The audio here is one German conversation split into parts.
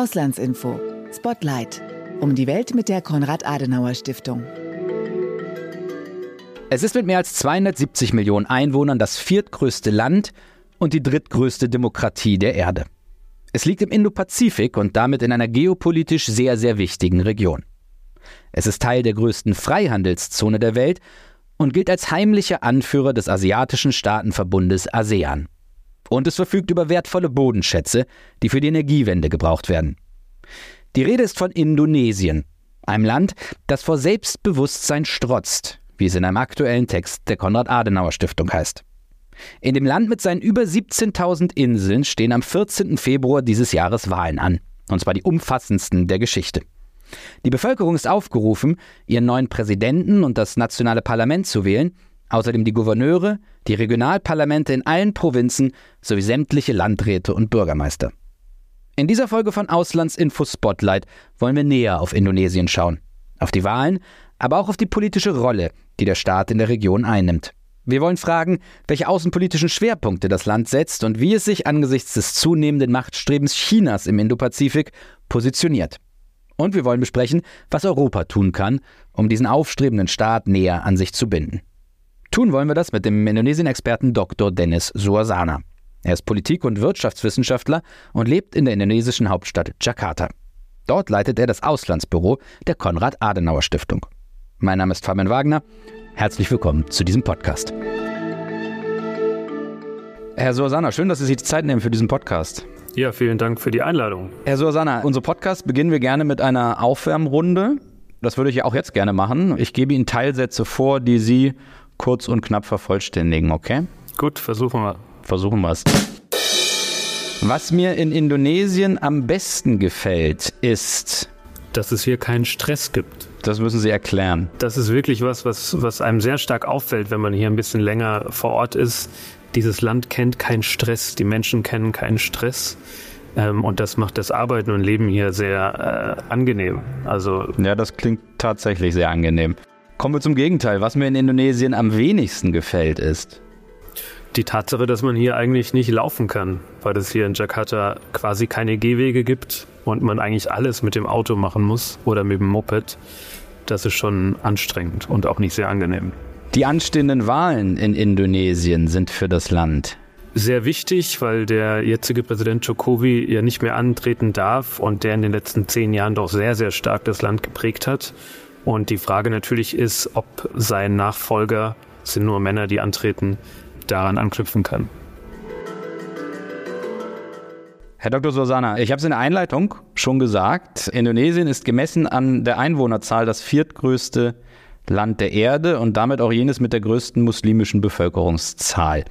Auslandsinfo. Spotlight. Um die Welt mit der Konrad-Adenauer-Stiftung. Es ist mit mehr als 270 Millionen Einwohnern das viertgrößte Land und die drittgrößte Demokratie der Erde. Es liegt im Indopazifik und damit in einer geopolitisch sehr, sehr wichtigen Region. Es ist Teil der größten Freihandelszone der Welt und gilt als heimlicher Anführer des asiatischen Staatenverbundes ASEAN. Und es verfügt über wertvolle Bodenschätze, die für die Energiewende gebraucht werden. Die Rede ist von Indonesien, einem Land, das vor Selbstbewusstsein strotzt, wie es in einem aktuellen Text der Konrad-Adenauer-Stiftung heißt. In dem Land mit seinen über 17.000 Inseln stehen am 14. Februar dieses Jahres Wahlen an, und zwar die umfassendsten der Geschichte. Die Bevölkerung ist aufgerufen, ihren neuen Präsidenten und das nationale Parlament zu wählen, außerdem die Gouverneure, die Regionalparlamente in allen Provinzen sowie sämtliche Landräte und Bürgermeister. In dieser Folge von Auslandsinfo Spotlight wollen wir näher auf Indonesien schauen, auf die Wahlen, aber auch auf die politische Rolle, die der Staat in der Region einnimmt. Wir wollen fragen, welche außenpolitischen Schwerpunkte das Land setzt und wie es sich angesichts des zunehmenden Machtstrebens Chinas im Indopazifik positioniert. Und wir wollen besprechen, was Europa tun kann, um diesen aufstrebenden Staat näher an sich zu binden. Tun wollen wir das mit dem Indonesien-Experten Dr. Dennis Suasana. Er ist Politik- und Wirtschaftswissenschaftler und lebt in der indonesischen Hauptstadt Jakarta. Dort leitet er das Auslandsbüro der Konrad-Adenauer-Stiftung. Mein Name ist Fabian Wagner. Herzlich willkommen zu diesem Podcast. Herr Suasana, schön, dass Sie sich die Zeit nehmen für diesen Podcast. Ja, vielen Dank für die Einladung. Herr Suasana, unser Podcast beginnen wir gerne mit einer Aufwärmrunde. Das würde ich ja auch jetzt gerne machen. Ich gebe Ihnen Teilsätze vor, die Sie kurz und knapp vervollständigen, okay? Gut, versuchen wir. Versuchen wir es. Was mir in Indonesien am besten gefällt, ist, dass es hier keinen Stress gibt. Das müssen Sie erklären. Das ist wirklich was, was, was einem sehr stark auffällt, wenn man hier ein bisschen länger vor Ort ist. Dieses Land kennt keinen Stress, die Menschen kennen keinen Stress. Ähm, und das macht das Arbeiten und Leben hier sehr äh, angenehm. Also ja, das klingt tatsächlich sehr angenehm. Kommen wir zum Gegenteil. Was mir in Indonesien am wenigsten gefällt, ist die Tatsache, dass man hier eigentlich nicht laufen kann, weil es hier in Jakarta quasi keine Gehwege gibt und man eigentlich alles mit dem Auto machen muss oder mit dem Moped. Das ist schon anstrengend und auch nicht sehr angenehm. Die anstehenden Wahlen in Indonesien sind für das Land sehr wichtig, weil der jetzige Präsident Jokowi ja nicht mehr antreten darf und der in den letzten zehn Jahren doch sehr, sehr stark das Land geprägt hat. Und die Frage natürlich ist, ob sein Nachfolger, sind nur Männer, die antreten, daran anknüpfen kann. Herr Dr. Sosana, ich habe es in der Einleitung schon gesagt, Indonesien ist gemessen an der Einwohnerzahl das viertgrößte Land der Erde und damit auch jenes mit der größten muslimischen Bevölkerungszahl.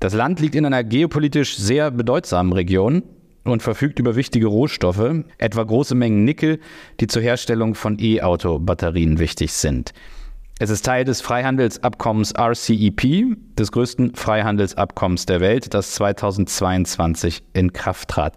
Das Land liegt in einer geopolitisch sehr bedeutsamen Region und verfügt über wichtige Rohstoffe, etwa große Mengen Nickel, die zur Herstellung von E-Auto-Batterien wichtig sind. Es ist Teil des Freihandelsabkommens RCEP, des größten Freihandelsabkommens der Welt, das 2022 in Kraft trat.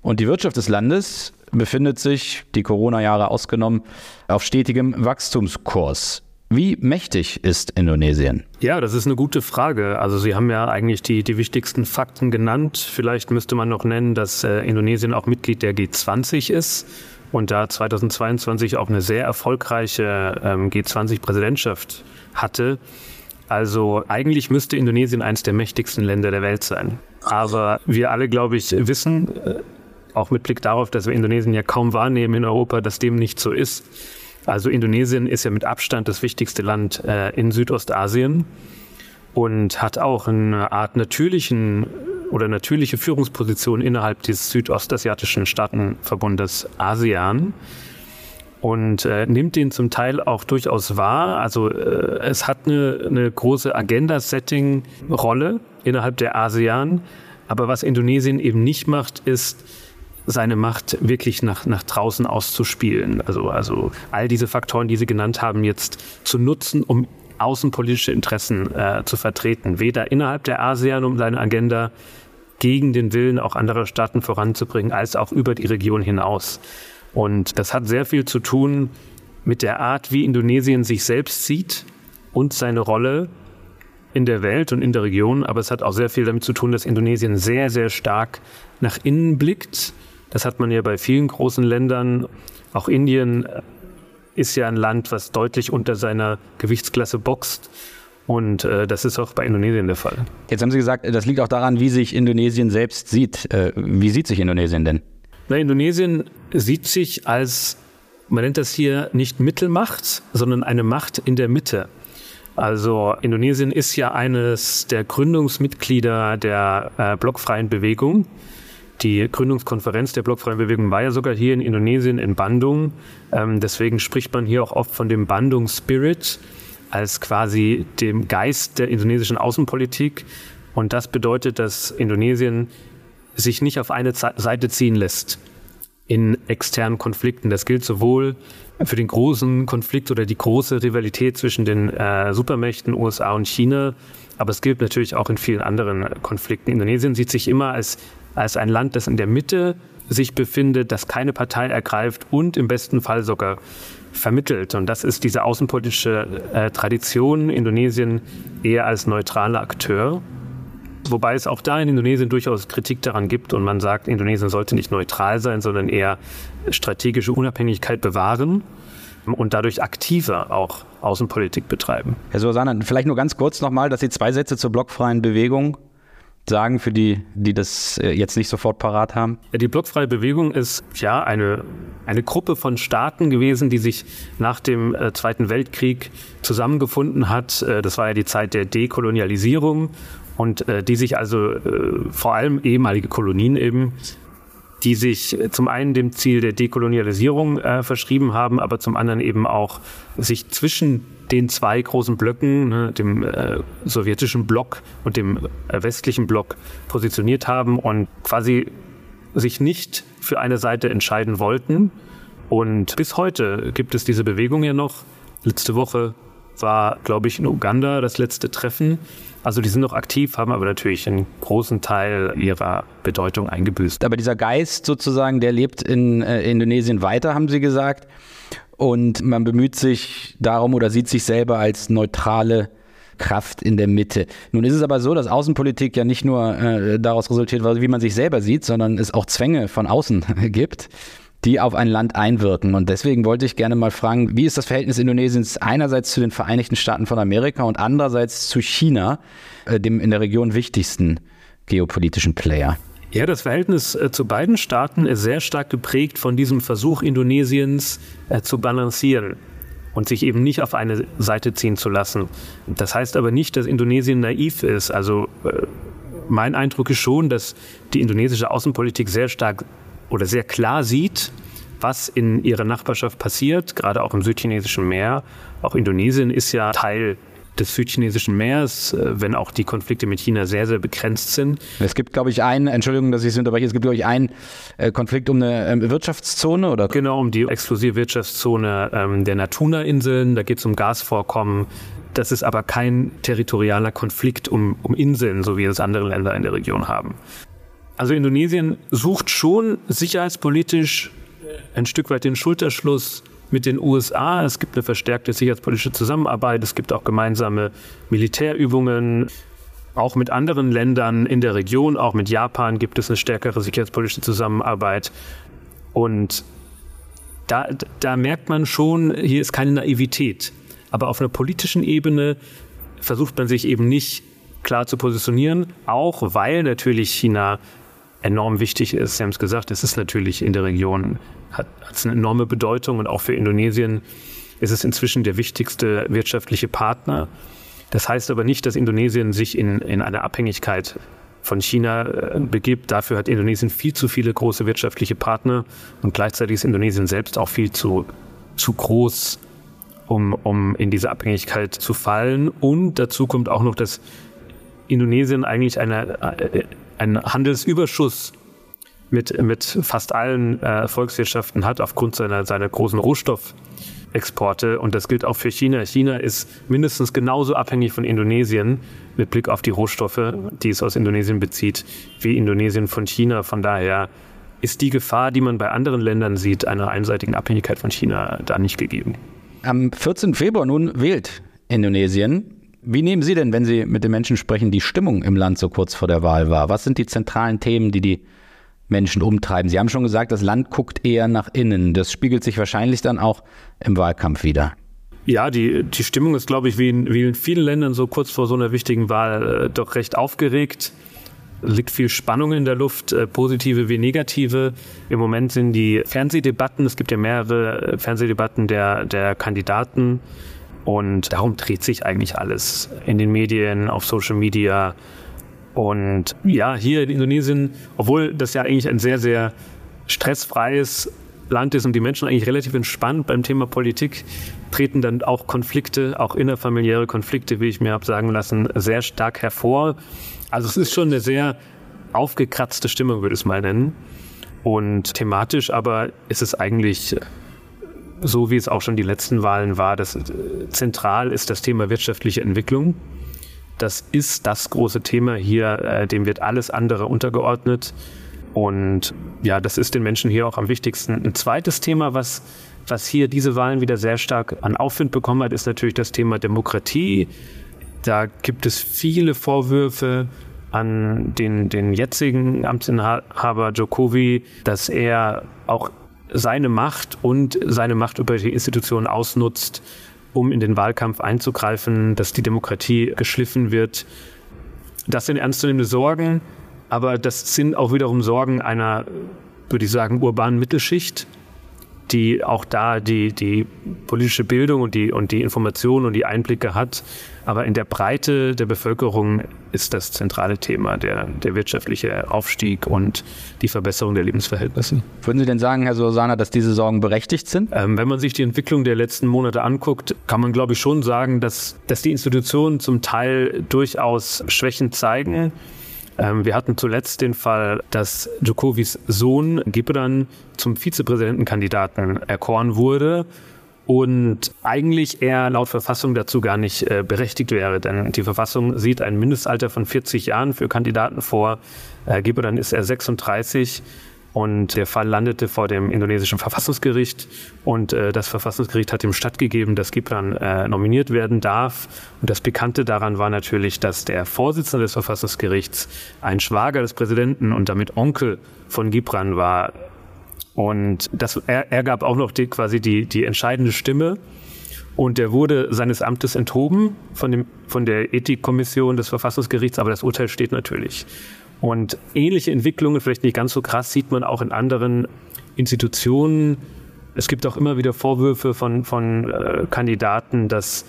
Und die Wirtschaft des Landes befindet sich, die Corona-Jahre ausgenommen, auf stetigem Wachstumskurs. Wie mächtig ist Indonesien? Ja, das ist eine gute Frage. Also Sie haben ja eigentlich die, die wichtigsten Fakten genannt. Vielleicht müsste man noch nennen, dass äh, Indonesien auch Mitglied der G20 ist und da 2022 auch eine sehr erfolgreiche ähm, G20-Präsidentschaft hatte. Also eigentlich müsste Indonesien eines der mächtigsten Länder der Welt sein. Aber wir alle, glaube ich, wissen, äh, auch mit Blick darauf, dass wir Indonesien ja kaum wahrnehmen in Europa, dass dem nicht so ist. Also Indonesien ist ja mit Abstand das wichtigste Land äh, in Südostasien und hat auch eine Art natürlichen oder natürliche Führungsposition innerhalb des südostasiatischen Staatenverbundes ASEAN und äh, nimmt den zum Teil auch durchaus wahr. Also äh, es hat eine, eine große Agenda-Setting-Rolle innerhalb der ASEAN. Aber was Indonesien eben nicht macht, ist seine Macht wirklich nach, nach draußen auszuspielen. Also, also all diese Faktoren, die Sie genannt haben, jetzt zu nutzen, um außenpolitische Interessen äh, zu vertreten. Weder innerhalb der ASEAN um seine Agenda gegen den Willen auch anderer Staaten voranzubringen, als auch über die Region hinaus. Und das hat sehr viel zu tun mit der Art, wie Indonesien sich selbst sieht und seine Rolle in der Welt und in der Region. Aber es hat auch sehr viel damit zu tun, dass Indonesien sehr, sehr stark nach innen blickt Das hat man ja bei vielen großen Ländern. Auch Indien ist ja ein Land, was deutlich unter seiner Gewichtsklasse boxt. Und äh, das ist auch bei Indonesien der Fall. Jetzt haben Sie gesagt, das liegt auch daran, wie sich Indonesien selbst sieht. Äh, wie sieht sich Indonesien denn? Na, Indonesien sieht sich als, man nennt das hier nicht Mittelmacht, sondern eine Macht in der Mitte. Also Indonesien ist ja eines der Gründungsmitglieder der äh, blockfreien Bewegung. Die Gründungskonferenz der blockfreien Bewegung war ja sogar hier in Indonesien in Bandung. Ähm, deswegen spricht man hier auch oft von dem Bandung Spirit als quasi dem Geist der indonesischen Außenpolitik. Und das bedeutet, dass Indonesien sich nicht auf eine Seite ziehen lässt in externen Konflikten. Das gilt sowohl für den großen Konflikt oder die große Rivalität zwischen den äh, Supermächten USA und China, aber es gilt natürlich auch in vielen anderen Konflikten. Indonesien sieht sich immer als, als ein Land, das in der Mitte sich befindet, das keine Partei ergreift und im besten Fall sogar vermittelt. Und das ist diese außenpolitische äh, Tradition Indonesien eher als neutraler Akteur. Wobei es auch da in Indonesien durchaus Kritik daran gibt und man sagt, Indonesien sollte nicht neutral sein, sondern eher strategische Unabhängigkeit bewahren und dadurch aktiver auch Außenpolitik betreiben. Herr Susanne, vielleicht nur ganz kurz nochmal, dass Sie zwei Sätze zur blockfreien Bewegung sagen für die, die das äh, jetzt nicht sofort parat haben? Die blockfreie Bewegung ist ja eine, eine Gruppe von Staaten gewesen, die sich nach dem äh, Zweiten Weltkrieg zusammengefunden hat. Äh, das war ja die Zeit der Dekolonialisierung und äh, die sich also äh, vor allem ehemalige Kolonien eben die sich zum einen dem Ziel der Dekolonialisierung äh, verschrieben haben, aber zum anderen eben auch sich zwischen den zwei großen Blöcken, ne, dem äh, sowjetischen Block und dem äh, westlichen Block, positioniert haben und quasi sich nicht für eine Seite entscheiden wollten. Und bis heute gibt es diese Bewegung ja noch. Letzte Woche war, glaube ich, in Uganda das letzte Treffen. Also die sind noch aktiv, haben aber natürlich einen großen Teil ihrer Bedeutung eingebüßt. Aber dieser Geist sozusagen, der lebt in äh, Indonesien weiter, haben Sie gesagt. Und man bemüht sich darum oder sieht sich selber als neutrale Kraft in der Mitte. Nun ist es aber so, dass Außenpolitik ja nicht nur äh, daraus resultiert, wie man sich selber sieht, sondern es auch Zwänge von außen gibt die auf ein Land einwirken. Und deswegen wollte ich gerne mal fragen, wie ist das Verhältnis Indonesiens einerseits zu den Vereinigten Staaten von Amerika und andererseits zu China, äh, dem in der Region wichtigsten geopolitischen Player? Ja, das Verhältnis äh, zu beiden Staaten ist sehr stark geprägt von diesem Versuch Indonesiens äh, zu balancieren und sich eben nicht auf eine Seite ziehen zu lassen. Das heißt aber nicht, dass Indonesien naiv ist. Also mein Eindruck ist schon, dass die indonesische Außenpolitik sehr stark oder sehr klar sieht, was in ihrer Nachbarschaft passiert, gerade auch im südchinesischen Meer. Auch Indonesien ist ja Teil des südchinesischen Meeres, äh, wenn auch die Konflikte mit China sehr, sehr begrenzt sind. Es gibt, glaube ich, einen, Entschuldigung, dass ich es unterbreche, es gibt, glaube ich, einen äh, Konflikt um eine ähm, Wirtschaftszone, oder? Genau, um die exklusive Wirtschaftszone ähm, der Natuna-Inseln. Da geht es um Gasvorkommen. Das ist aber kein territorialer Konflikt um, um Inseln, so wie es andere Länder in der Region haben. Also Indonesien sucht schon sicherheitspolitisch ein Stück weit den Schulterschluss mit den USA. Es gibt eine verstärkte sicherheitspolitische Zusammenarbeit. Es gibt auch gemeinsame Militärübungen. Auch mit anderen Ländern in der Region, auch mit Japan gibt es eine stärkere sicherheitspolitische Zusammenarbeit. Und da, da merkt man schon, hier ist keine Naivität. Aber auf einer politischen Ebene versucht man sich eben nicht klar zu positionieren, auch weil natürlich China enorm wichtig ist. Sie haben es gesagt, es ist natürlich in der Region, hat, es eine enorme Bedeutung und auch für Indonesien ist es inzwischen der wichtigste wirtschaftliche Partner. Das heißt aber nicht, dass Indonesien sich in, in eine Abhängigkeit von China äh, begibt. Dafür hat Indonesien viel zu viele große wirtschaftliche Partner und gleichzeitig ist Indonesien selbst auch viel zu, zu groß, um, um in diese Abhängigkeit zu fallen. Und dazu kommt auch noch, dass Indonesien eigentlich eine, äh, einen Handelsüberschuss mit, mit fast allen äh, Volkswirtschaften hat aufgrund seiner, seiner großen Rohstoffexporte. Und das gilt auch für China. China ist mindestens genauso abhängig von Indonesien mit Blick auf die Rohstoffe, die es aus Indonesien bezieht, wie Indonesien von China. Von daher ist die Gefahr, die man bei anderen Ländern sieht, einer einseitigen Abhängigkeit von China da nicht gegeben. Am 14. Februar nun wählt Indonesien. Wie nehmen Sie denn, wenn Sie mit den Menschen sprechen, die Stimmung im Land so kurz vor der Wahl war? Was sind die zentralen Themen, die die Menschen umtreiben. Sie haben schon gesagt, das Land guckt eher nach innen. Das spiegelt sich wahrscheinlich dann auch im Wahlkampf wieder. Ja, die, die Stimmung ist, glaube ich, wie in, wie in vielen Ländern so kurz vor so einer wichtigen Wahl äh, doch recht aufgeregt. Liegt viel Spannung in der Luft, äh, positive wie negative. Im Moment sind die Fernsehdebatten, es gibt ja mehrere äh, Fernsehdebatten der, der Kandidaten. Und darum dreht sich eigentlich alles in den Medien, auf Social Media. Und ja, hier in Indonesien, obwohl das ja eigentlich ein sehr, sehr stressfreies Land ist und die Menschen eigentlich relativ entspannt beim Thema Politik, treten dann auch Konflikte, auch innerfamiliäre Konflikte, wie ich mir habe sagen lassen, sehr stark hervor. Also es ist schon eine sehr aufgekratzte Stimmung, würde ich es mal nennen. Und thematisch aber ist es eigentlich so, wie es auch schon die letzten Wahlen war, dass äh, zentral ist das Thema wirtschaftliche Entwicklung. Das ist das große Thema hier, äh, dem wird alles andere untergeordnet. Und ja, das ist den Menschen hier auch am wichtigsten. Ein zweites Thema, was, was hier diese Wahlen wieder sehr stark an Aufwind bekommen hat, ist natürlich das Thema Demokratie. Da gibt es viele Vorwürfe an den, den jetzigen Amtsinhaber Jokowi, dass er auch seine Macht und seine Macht über die Institutionen ausnutzt, um in den Wahlkampf einzugreifen, dass die Demokratie geschliffen wird. Das sind ernstzunehmende Sorgen. Aber das sind auch wiederum Sorgen einer, würde ich sagen, urbanen Mittelschicht, die auch da die, die politische Bildung und die, und die Informationen und die Einblicke hat. Aber in der Breite der Bevölkerung ist das zentrale Thema der, der wirtschaftliche Aufstieg und die Verbesserung der Lebensverhältnisse. Würden Sie denn sagen, Herr Sosana, dass diese Sorgen berechtigt sind? Ähm, wenn man sich die Entwicklung der letzten Monate anguckt, kann man, glaube ich, schon sagen, dass, dass die Institutionen zum Teil durchaus Schwächen zeigen. Ähm, wir hatten zuletzt den Fall, dass Djokovics Sohn Gibran zum Vizepräsidentenkandidaten erkoren wurde und eigentlich er laut Verfassung dazu gar nicht äh, berechtigt wäre, denn die Verfassung sieht ein Mindestalter von 40 Jahren für Kandidaten vor. Äh, Gibran ist er 36 und der Fall landete vor dem indonesischen Verfassungsgericht und äh, das Verfassungsgericht hat ihm stattgegeben, dass Gibran äh, nominiert werden darf. Und das Pikante daran war natürlich, dass der Vorsitzende des Verfassungsgerichts ein Schwager des Präsidenten und damit Onkel von Gibran war. Und das, er, er gab auch noch die, quasi die, die entscheidende Stimme. Und er wurde seines Amtes enthoben von, dem, von der Ethikkommission des Verfassungsgerichts, aber das Urteil steht natürlich. Und ähnliche Entwicklungen, vielleicht nicht ganz so krass, sieht man auch in anderen Institutionen. Es gibt auch immer wieder Vorwürfe von, von äh, Kandidaten, dass,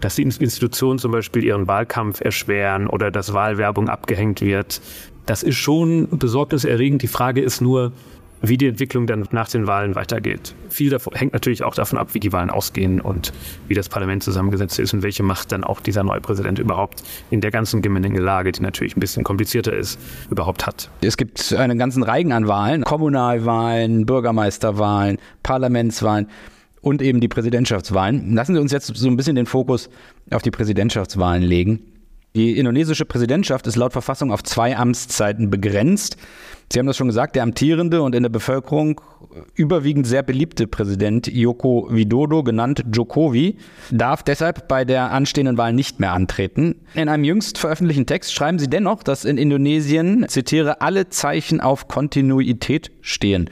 dass die Institutionen zum Beispiel ihren Wahlkampf erschweren oder dass Wahlwerbung abgehängt wird. Das ist schon besorgniserregend. Die Frage ist nur, wie die Entwicklung dann nach den Wahlen weitergeht. Viel davon hängt natürlich auch davon ab, wie die Wahlen ausgehen und wie das Parlament zusammengesetzt ist und welche Macht dann auch dieser neue Präsident überhaupt in der ganzen Gemengelage, die natürlich ein bisschen komplizierter ist, überhaupt hat. Es gibt einen ganzen Reigen an Wahlen, Kommunalwahlen, Bürgermeisterwahlen, Parlamentswahlen und eben die Präsidentschaftswahlen. Lassen Sie uns jetzt so ein bisschen den Fokus auf die Präsidentschaftswahlen legen. Die indonesische Präsidentschaft ist laut Verfassung auf zwei Amtszeiten begrenzt. Sie haben das schon gesagt, der amtierende und in der Bevölkerung überwiegend sehr beliebte Präsident Joko Widodo, genannt Jokowi, darf deshalb bei der anstehenden Wahl nicht mehr antreten. In einem jüngst veröffentlichten Text schreiben Sie dennoch, dass in Indonesien, zitiere, alle Zeichen auf Kontinuität stehen.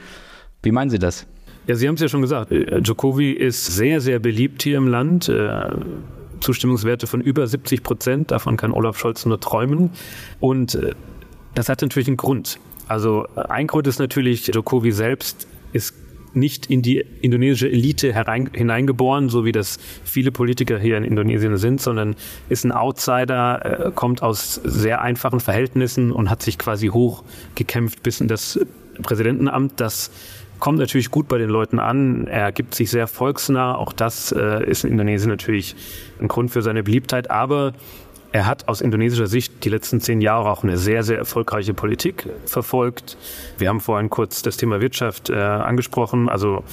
Wie meinen Sie das? Ja, Sie haben es ja schon gesagt. Jokowi ist sehr, sehr beliebt hier im Land. Zustimmungswerte von über 70 Prozent. Davon kann Olaf Scholz nur träumen. Und äh, das hat natürlich einen Grund. Also äh, ein Grund ist natürlich, Jokowi selbst ist nicht in die indonesische Elite herein, hineingeboren, so wie das viele Politiker hier in Indonesien sind, sondern ist ein Outsider, äh, kommt aus sehr einfachen Verhältnissen und hat sich quasi hochgekämpft bis in das Präsidentenamt. Das kommt natürlich gut bei den Leuten an. Er gibt sich sehr volksnah. Auch das äh, ist in Indonesien natürlich ein Grund für seine Beliebtheit. Aber er hat aus indonesischer Sicht die letzten zehn Jahre auch eine sehr, sehr erfolgreiche Politik verfolgt. Wir haben vorhin kurz das Thema Wirtschaft äh, angesprochen. Also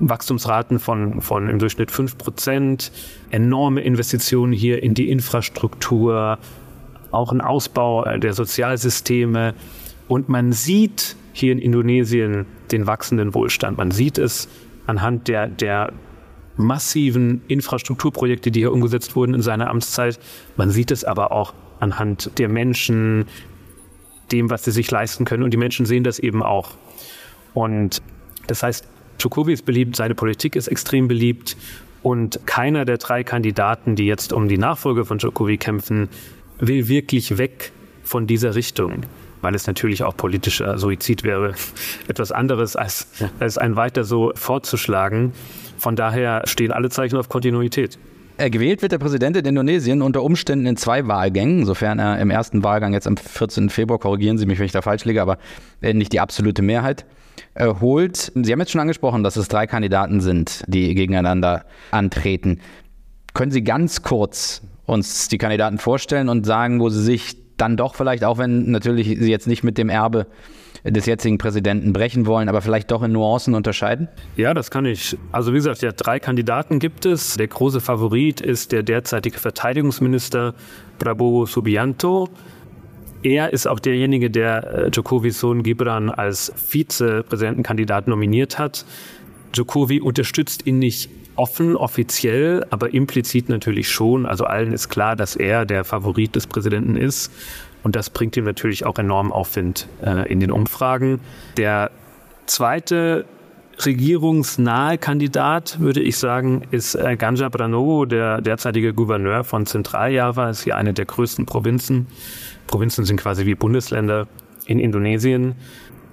Wachstumsraten von, von im Durchschnitt fünf Prozent, enorme Investitionen hier in die Infrastruktur, auch ein Ausbau äh, der Sozialsysteme. Und man sieht hier in Indonesien den wachsenden Wohlstand. Man sieht es anhand der, der massiven Infrastrukturprojekte, die hier umgesetzt wurden in seiner Amtszeit. Man sieht es aber auch anhand der Menschen, dem, was sie sich leisten können. Und die Menschen sehen das eben auch. Und das heißt, Djokovic ist beliebt, seine Politik ist extrem beliebt und keiner der drei Kandidaten, die jetzt um die Nachfolge von Djokovic kämpfen, will wirklich weg von dieser Richtung, weil es natürlich auch politischer Suizid wäre. Etwas anderes als, als ein weiter so fortzuschlagen. Von daher stehen alle Zeichen auf Kontinuität. Gewählt wird der Präsident in Indonesien unter Umständen in zwei Wahlgängen, sofern er im ersten Wahlgang jetzt am 14. Februar, korrigieren Sie mich, wenn ich da falsch liege, aber äh, nicht die absolute Mehrheit holt. Sie haben jetzt schon angesprochen, dass es drei Kandidaten sind, die gegeneinander antreten. Können Sie ganz kurz uns die Kandidaten vorstellen und sagen, wo Sie sich dann doch vielleicht, auch wenn natürlich Sie jetzt nicht mit dem Erbe des jetzigen Präsidenten brechen wollen, aber vielleicht doch in Nuancen unterscheiden? Ja, das kann ich. Also wie gesagt, ja, drei Kandidaten gibt es. Der große Favorit ist der derzeitige Verteidigungsminister Prabowo Subianto. Er ist auch derjenige, der äh, Djokovic Sohn Gibran als Vizepräsidentenkandidat nominiert hat. Djokovic unterstützt ihn nicht offen, offiziell, aber implizit natürlich schon. Also allen ist klar, dass er der Favorit des Präsidenten ist. Und das bringt ihm natürlich auch enorm Aufwind äh, in den Umfragen. Der zweite regierungsnahe Kandidat, würde ich sagen, ist äh, Ganja Pranowo, der derzeitige Gouverneur von Zentraljava, ist hier eine der größten Provinzen Provinzen sind quasi wie Bundesländer in Indonesien.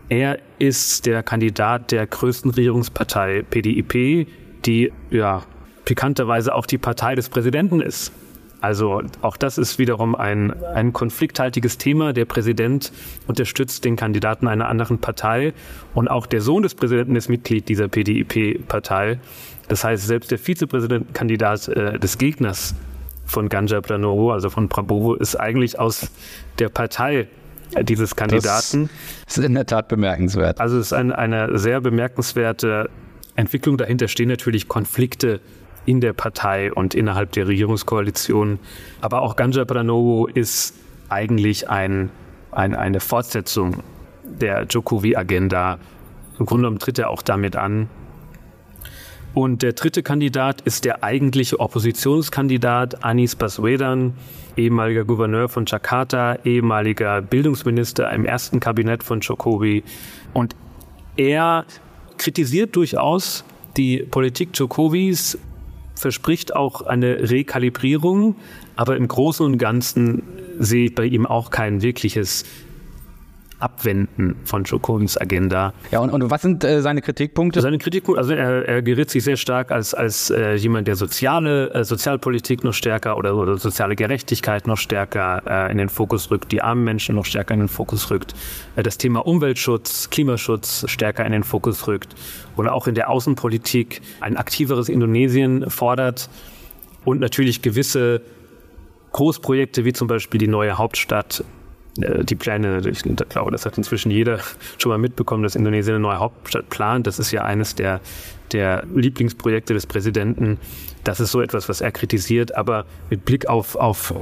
Er ist der Kandidat der größten Regierungspartei PDIP, die ja pikanterweise auch die Partei des Präsidenten ist. Also auch das ist wiederum ein, ein konflikthaltiges Thema. Der Präsident unterstützt den Kandidaten einer anderen Partei und auch der Sohn des Präsidenten ist Mitglied dieser PDIP-Partei. Das heißt, selbst der Vizepräsidentenkandidat äh, des Gegners von Ganja Pranowo, also von Prabowo, ist eigentlich aus der Partei dieses Kandidaten. Das ist in der Tat bemerkenswert. Also es ist ein, eine sehr bemerkenswerte Entwicklung. Dahinter stehen natürlich Konflikte in der Partei und innerhalb der Regierungskoalition. Aber auch Ganja Pranowo ist eigentlich ein, ein, eine Fortsetzung der Jokowi-Agenda. Im Grunde genommen tritt er auch damit an, und der dritte Kandidat ist der eigentliche Oppositionskandidat Anis Baswedan, ehemaliger Gouverneur von Jakarta, ehemaliger Bildungsminister im ersten Kabinett von Jokowi. Und er kritisiert durchaus die Politik Jokowis, verspricht auch eine Rekalibrierung, aber im Großen und Ganzen sehe ich bei ihm auch kein wirkliches Abwenden von Jokowins Agenda. Ja, und, und was sind äh, seine Kritikpunkte? Seine Kritikpunkte, also er, er gerät sich sehr stark als, als äh, jemand, der soziale äh, Sozialpolitik noch stärker oder, oder soziale Gerechtigkeit noch stärker äh, in den Fokus rückt, die armen Menschen noch stärker in den Fokus rückt, äh, das Thema Umweltschutz, Klimaschutz stärker in den Fokus rückt oder auch in der Außenpolitik ein aktiveres Indonesien fordert und natürlich gewisse Großprojekte wie zum Beispiel die neue Hauptstadt die Pläne, ich glaube, das hat inzwischen jeder schon mal mitbekommen, dass Indonesien eine neue Hauptstadt plant. Das ist ja eines der, der Lieblingsprojekte des Präsidenten. Das ist so etwas, was er kritisiert, aber mit Blick auf, auf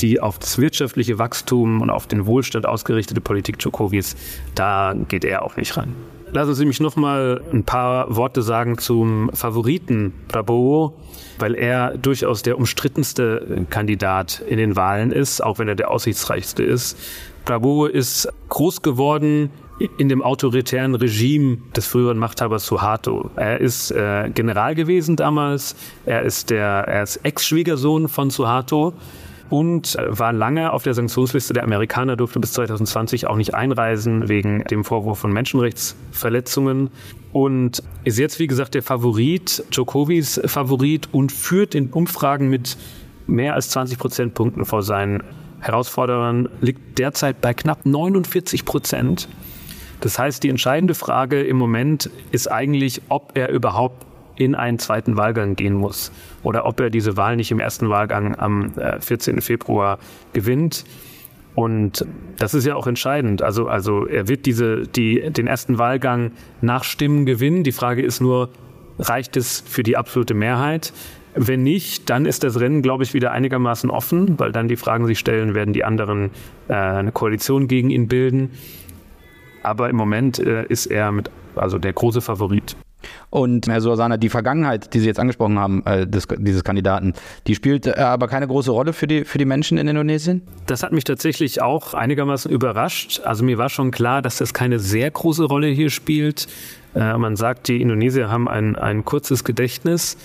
die auf das wirtschaftliche Wachstum und auf den Wohlstand ausgerichtete Politik Djokovic, da geht er auch nicht ran. Lassen Sie mich noch mal ein paar Worte sagen zum Favoriten Prabowo, weil er durchaus der umstrittenste Kandidat in den Wahlen ist, auch wenn er der aussichtsreichste ist. Prabowo ist groß geworden in dem autoritären Regime des früheren Machthabers Suharto. Er ist äh, General gewesen damals. Er ist der, er ist Ex-Schwiegersohn von Suharto und war lange auf der Sanktionsliste der Amerikaner, durfte bis 2020 auch nicht einreisen wegen dem Vorwurf von Menschenrechtsverletzungen und ist jetzt, wie gesagt, der Favorit, Djokovics Favorit und führt in Umfragen mit mehr als 20 Prozentpunkten vor seinen Herausforderern, liegt derzeit bei knapp 49 Prozent. Das heißt, die entscheidende Frage im Moment ist eigentlich, ob er überhaupt in einen zweiten Wahlgang gehen muss oder ob er diese Wahl nicht im ersten Wahlgang am 14. Äh, Februar gewinnt. Und das ist ja auch entscheidend. Also, also er wird diese, die, den ersten Wahlgang nach Stimmen gewinnen. Die Frage ist nur, reicht es für die absolute Mehrheit? Wenn nicht, dann ist das Rennen, glaube ich, wieder einigermaßen offen, weil dann die Fragen sich stellen, werden die anderen äh, eine Koalition gegen ihn bilden. Aber im Moment äh, ist er mit, also der große Favorit. Und Herr Suasana, die Vergangenheit, die Sie jetzt angesprochen haben, äh, des, dieses Kandidaten, die spielt äh, aber keine große Rolle für die, für die Menschen in Indonesien? Das hat mich tatsächlich auch einigermaßen überrascht. Also mir war schon klar, dass das keine sehr große Rolle hier spielt. Äh, man sagt, die Indonesier haben ein, ein kurzes Gedächtnis.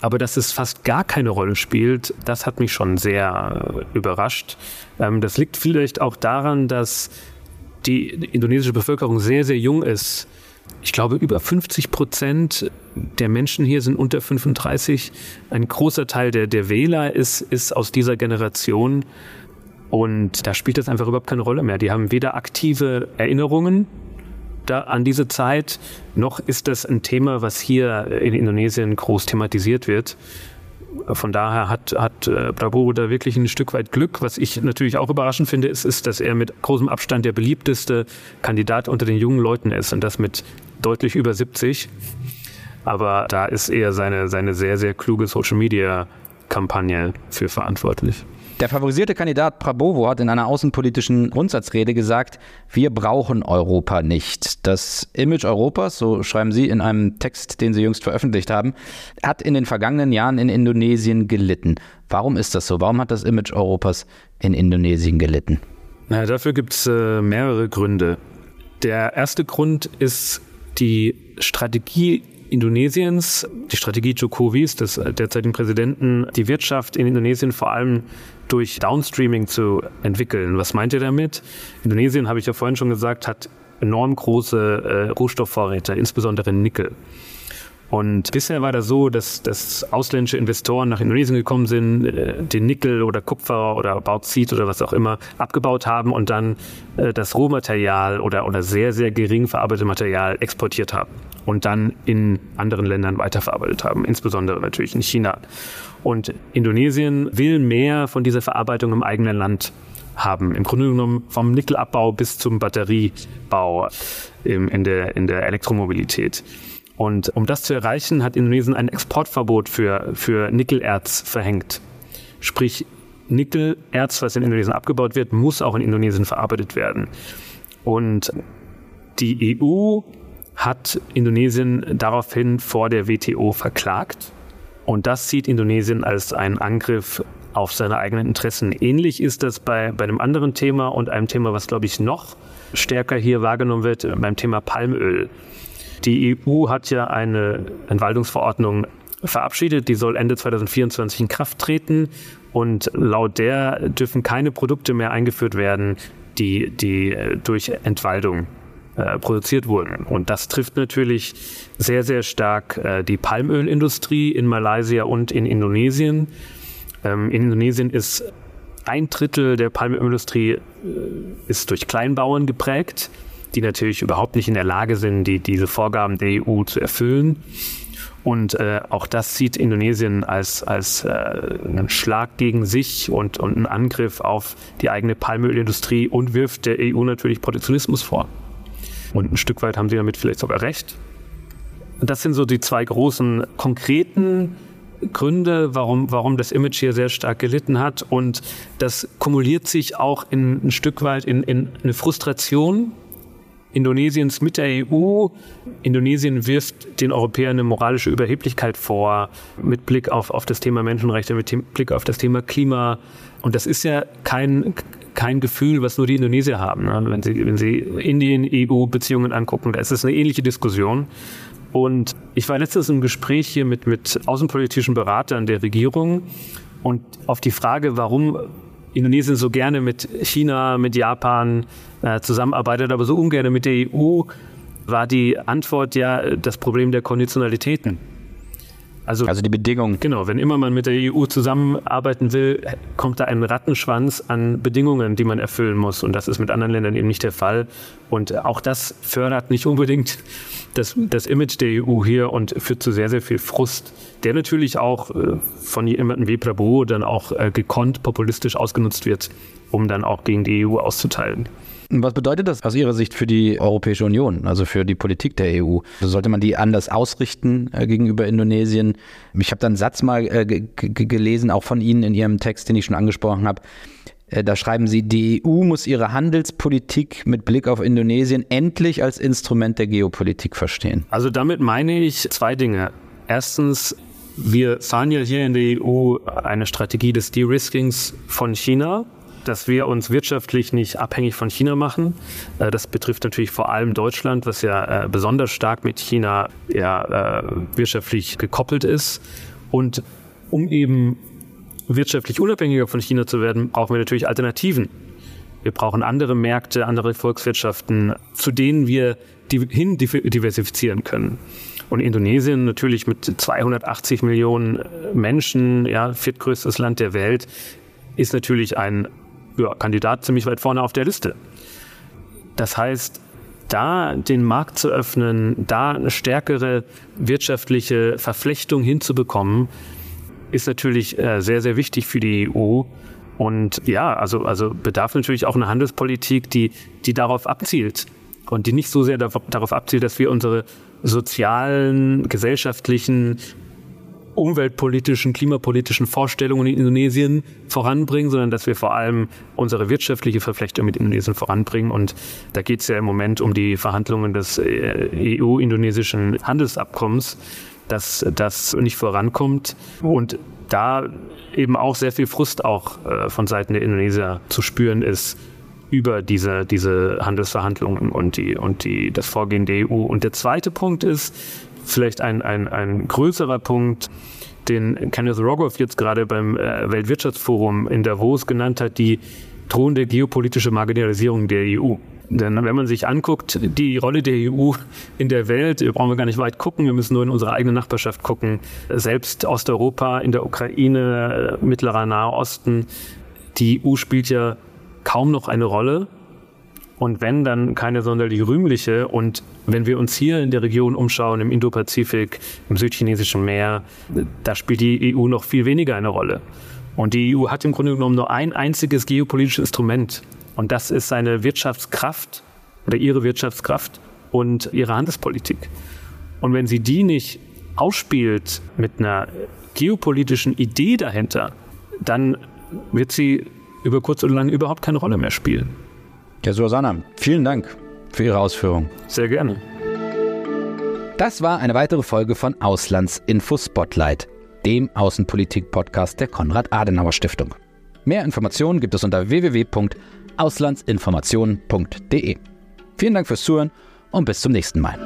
Aber dass es fast gar keine Rolle spielt, das hat mich schon sehr äh, überrascht. Ähm, das liegt vielleicht auch daran, dass die indonesische Bevölkerung sehr, sehr jung ist. Ich glaube, über 50 Prozent der Menschen hier sind unter 35. Ein großer Teil der, der Wähler ist, ist aus dieser Generation. Und da spielt das einfach überhaupt keine Rolle mehr. Die haben weder aktive Erinnerungen da an diese Zeit, noch ist das ein Thema, was hier in Indonesien groß thematisiert wird. Von daher hat, hat äh, Prabowo da wirklich ein Stück weit Glück. Was ich natürlich auch überraschend finde, ist, ist, dass er mit großem Abstand der beliebteste Kandidat unter den jungen Leuten ist und das mit deutlich über 70. Aber da ist eher seine, seine sehr, sehr kluge Social-Media-Kampagne für verantwortlich. Der favorisierte Kandidat Prabowo hat in einer außenpolitischen Grundsatzrede gesagt, wir brauchen Europa nicht. Das Image Europas, so schreiben Sie in einem Text, den Sie jüngst veröffentlicht haben, hat in den vergangenen Jahren in Indonesien gelitten. Warum ist das so? Warum hat das Image Europas in Indonesien gelitten? Na, dafür gibt es äh, mehrere Gründe. Der erste Grund ist die Strategie Indonesiens, die Strategie Jokovis, des derzeitigen Präsidenten, die Wirtschaft in Indonesien vor allem durch Downstreaming zu entwickeln. Was meint ihr damit? Indonesien, habe ich ja vorhin schon gesagt, hat enorm große äh, Rohstoffvorräte, insbesondere Nickel. Und bisher war das so, dass, dass ausländische Investoren nach Indonesien gekommen sind, äh, den Nickel oder Kupfer oder Bauxit oder was auch immer abgebaut haben und dann äh, das Rohmaterial oder, oder sehr, sehr gering verarbeitete Material exportiert haben und dann in anderen Ländern weiterverarbeitet haben, insbesondere natürlich in China. Und Indonesien will mehr von dieser Verarbeitung im eigenen Land haben. Im Grunde genommen vom Nickelabbau bis zum Batteriebau in der, in der Elektromobilität. Und um das zu erreichen, hat Indonesien ein Exportverbot für, für Nickelerz verhängt. Sprich, Nickelerz, was in Indonesien abgebaut wird, muss auch in Indonesien verarbeitet werden. Und die EU hat Indonesien daraufhin vor der WTO verklagt und das sieht Indonesien als einen Angriff auf seine eigenen Interessen. Ähnlich ist das bei, bei einem anderen Thema und einem Thema, was, glaube ich, noch stärker hier wahrgenommen wird, beim Thema Palmöl. Die EU hat ja eine Entwaldungsverordnung verabschiedet, die soll Ende 2024 in Kraft treten und laut der dürfen keine Produkte mehr eingeführt werden, die, die durch Entwaldung äh, produziert wurden. Und das trifft natürlich sehr, sehr stark äh, die Palmölindustrie in Malaysia und in Indonesien. Ähm, in Indonesien ist ein Drittel der Palmölindustrie äh, ist durch Kleinbauern geprägt, die natürlich überhaupt nicht in der Lage sind, die, diese Vorgaben der EU zu erfüllen. Und äh, auch das sieht Indonesien als, als äh, einen Schlag gegen sich und, und einen Angriff auf die eigene Palmölindustrie und wirft der EU natürlich Protektionismus vor. Und ein Stück weit haben sie damit vielleicht sogar recht. Das sind so die zwei großen konkreten Gründe, warum, warum das Image hier sehr stark gelitten hat. Und das kumuliert sich auch in, ein Stück weit in, in eine Frustration Indonesiens mit der EU. Indonesien wirft den Europäern eine moralische Überheblichkeit vor mit Blick auf, auf das Thema Menschenrechte, mit Blick auf das Thema Klima. Und das ist ja kein, kein Gefühl, was nur die Indonesier haben. Ne? Wenn Sie, wenn Sie Indien-EU-Beziehungen angucken, da ist es eine ähnliche Diskussion. Und ich war letztens im Gespräch hier mit, mit außenpolitischen Beratern der Regierung und auf die Frage, warum Indonesien so gerne mit China, mit Japan äh, zusammenarbeitet, aber so ungern mit der EU, war die Antwort ja das Problem der Konditionalitäten. Also, also die Bedingungen. Genau, wenn immer man mit der EU zusammenarbeiten will, kommt da ein Rattenschwanz an Bedingungen, die man erfüllen muss. Und das ist mit anderen Ländern eben nicht der Fall. Und auch das fördert nicht unbedingt das, das Image der EU hier und führt zu sehr, sehr viel Frust, der natürlich auch äh, von jemandem wie Prabhu dann auch äh, gekonnt populistisch ausgenutzt wird, um dann auch gegen die EU auszuteilen. Was bedeutet das aus Ihrer Sicht für die Europäische Union, also für die Politik der EU? Also sollte man die anders ausrichten äh, gegenüber Indonesien? Ich habe da einen Satz mal äh, gelesen, auch von Ihnen in Ihrem Text, den ich schon angesprochen habe. Äh, da schreiben Sie, die EU muss ihre Handelspolitik mit Blick auf Indonesien endlich als Instrument der Geopolitik verstehen. Also damit meine ich zwei Dinge. Erstens, wir fahren ja hier in der EU eine Strategie des De-Riskings von China dass wir uns wirtschaftlich nicht abhängig von China machen. Äh, das betrifft natürlich vor allem Deutschland, was ja äh, besonders stark mit China ja, äh, wirtschaftlich gekoppelt ist. Und um eben wirtschaftlich unabhängiger von China zu werden, brauchen wir natürlich Alternativen. Wir brauchen andere Märkte, andere Volkswirtschaften, zu denen wir hin diversifizieren können. Und Indonesien natürlich mit 280 Millionen Menschen, ja, viertgrößtes Land der Welt, ist natürlich ein ja, Kandidat ziemlich weit vorne auf der Liste. Das heißt, da den Markt zu öffnen, da eine stärkere wirtschaftliche Verflechtung hinzubekommen, ist natürlich äh, sehr, sehr wichtig für die EU. Und ja, also, also bedarf natürlich auch eine Handelspolitik, die, die darauf abzielt und die nicht so sehr darauf abzielt, dass wir unsere sozialen, gesellschaftlichen umweltpolitischen, klimapolitischen Vorstellungen in Indonesien voranbringen, sondern dass wir vor allem unsere wirtschaftliche Verflechtung mit Indonesien voranbringen. Und da geht es ja im Moment um die Verhandlungen des äh, EU-indonesischen Handelsabkommens, dass das nicht vorankommt und da eben auch sehr viel Frust auch äh, von Seiten der Indonesier zu spüren ist über diese, diese Handelsverhandlungen und, die, und die, das Vorgehen der EU. Und der zweite Punkt ist, vielleicht ein, ein, ein größerer Punkt, den Kenneth Rogoff jetzt gerade beim äh, Weltwirtschaftsforum in Davos genannt hat, die drohende geopolitische Marginalisierung der EU. Denn wenn man sich anguckt, die Rolle der EU in der Welt, brauchen wir gar nicht weit gucken, wir müssen nur in unsere eigene Nachbarschaft gucken. Selbst Osteuropa, in der Ukraine, äh, Mittlerer Nahe Osten, die EU spielt ja kaum noch eine Rolle. Und wenn, dann keine sonderlich rühmliche. Und wenn wir uns hier in der Region umschauen, im Indopazifik, im südchinesischen Meer, da spielt die EU noch viel weniger eine Rolle. Und die EU hat im Grunde genommen nur ein einziges geopolitisches Instrument. Und das ist seine Wirtschaftskraft oder ihre Wirtschaftskraft und ihre Handelspolitik. Und wenn sie die nicht ausspielt mit einer geopolitischen Idee dahinter, dann wird sie über kurz oder lang überhaupt keine Rolle mehr spielen. Ja, Susanna, vielen Dank für Ihre Ausführungen. Sehr gerne. Das war eine weitere Folge von Auslandsinfo Spotlight, dem Außenpolitik-Podcast der Konrad-Adenauer-Stiftung. Mehr Informationen gibt es unter www.auslandsinformationen.de. Vielen Dank fürs Zuhören und bis zum nächsten Mal.